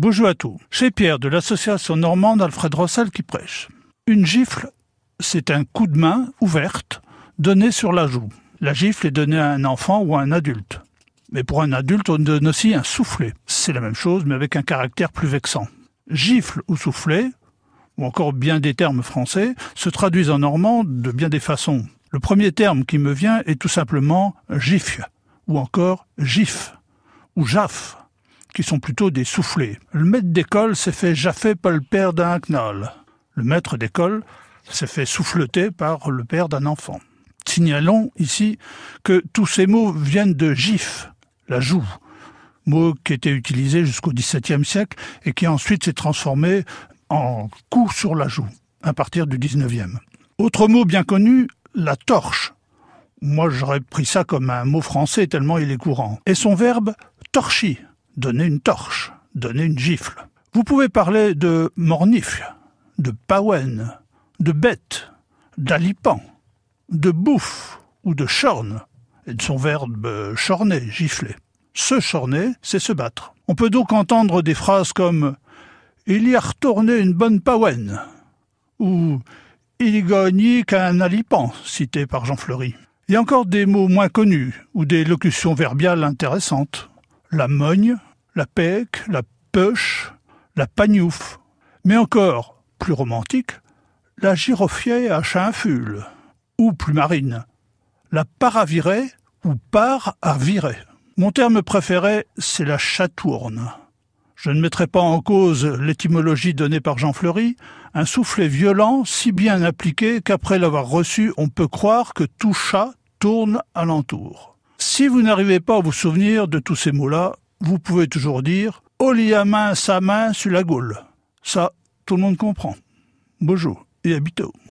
Bonjour à tous. Chez Pierre de l'association normande Alfred Rossel qui prêche. Une gifle, c'est un coup de main ouverte donné sur la joue. La gifle est donnée à un enfant ou à un adulte. Mais pour un adulte, on donne aussi un soufflet. C'est la même chose, mais avec un caractère plus vexant. Gifle ou soufflet, ou encore bien des termes français, se traduisent en normand de bien des façons. Le premier terme qui me vient est tout simplement gifle, ou encore gif, ou jaf, qui sont plutôt des soufflets. Le maître d'école s'est fait jaffer par le père d'un knoll. Le maître d'école s'est fait souffleter par le père d'un enfant. Signalons ici que tous ces mots viennent de gif, la joue, mot qui était utilisé jusqu'au XVIIe siècle et qui ensuite s'est transformé en coup sur la joue à partir du XIXe. Autre mot bien connu, la torche. Moi j'aurais pris ça comme un mot français tellement il est courant. Et son verbe torchi, donner une torche, donner une gifle. Vous pouvez parler de mornifle, de pawen, de bête, d'alipan, de bouffe ou de chorne, et de son verbe chorner, gifler. Se chorner, c'est se battre. On peut donc entendre des phrases comme Il y a retourné une bonne pawen ou Il y gagne qu'un alipan, cité par Jean Fleury. Il y a encore des mots moins connus ou des locutions verbiales intéressantes. La mogne, la pec, la peuche, la pagnouf. Mais encore, plus romantique, la giroffier à chinfule, ou plus marine, la paravirée ou par à. Mon terme préféré, c'est la chatourne. Je ne mettrai pas en cause l'étymologie donnée par Jean Fleury, un soufflet violent si bien appliqué qu'après l'avoir reçu, on peut croire que tout chat tourne alentour. Si vous n'arrivez pas à vous souvenir de tous ces mots-là, vous pouvez toujours dire Oli à main sa main sur la gaule. Ça, tout le monde comprend. Bonjour et à bientôt.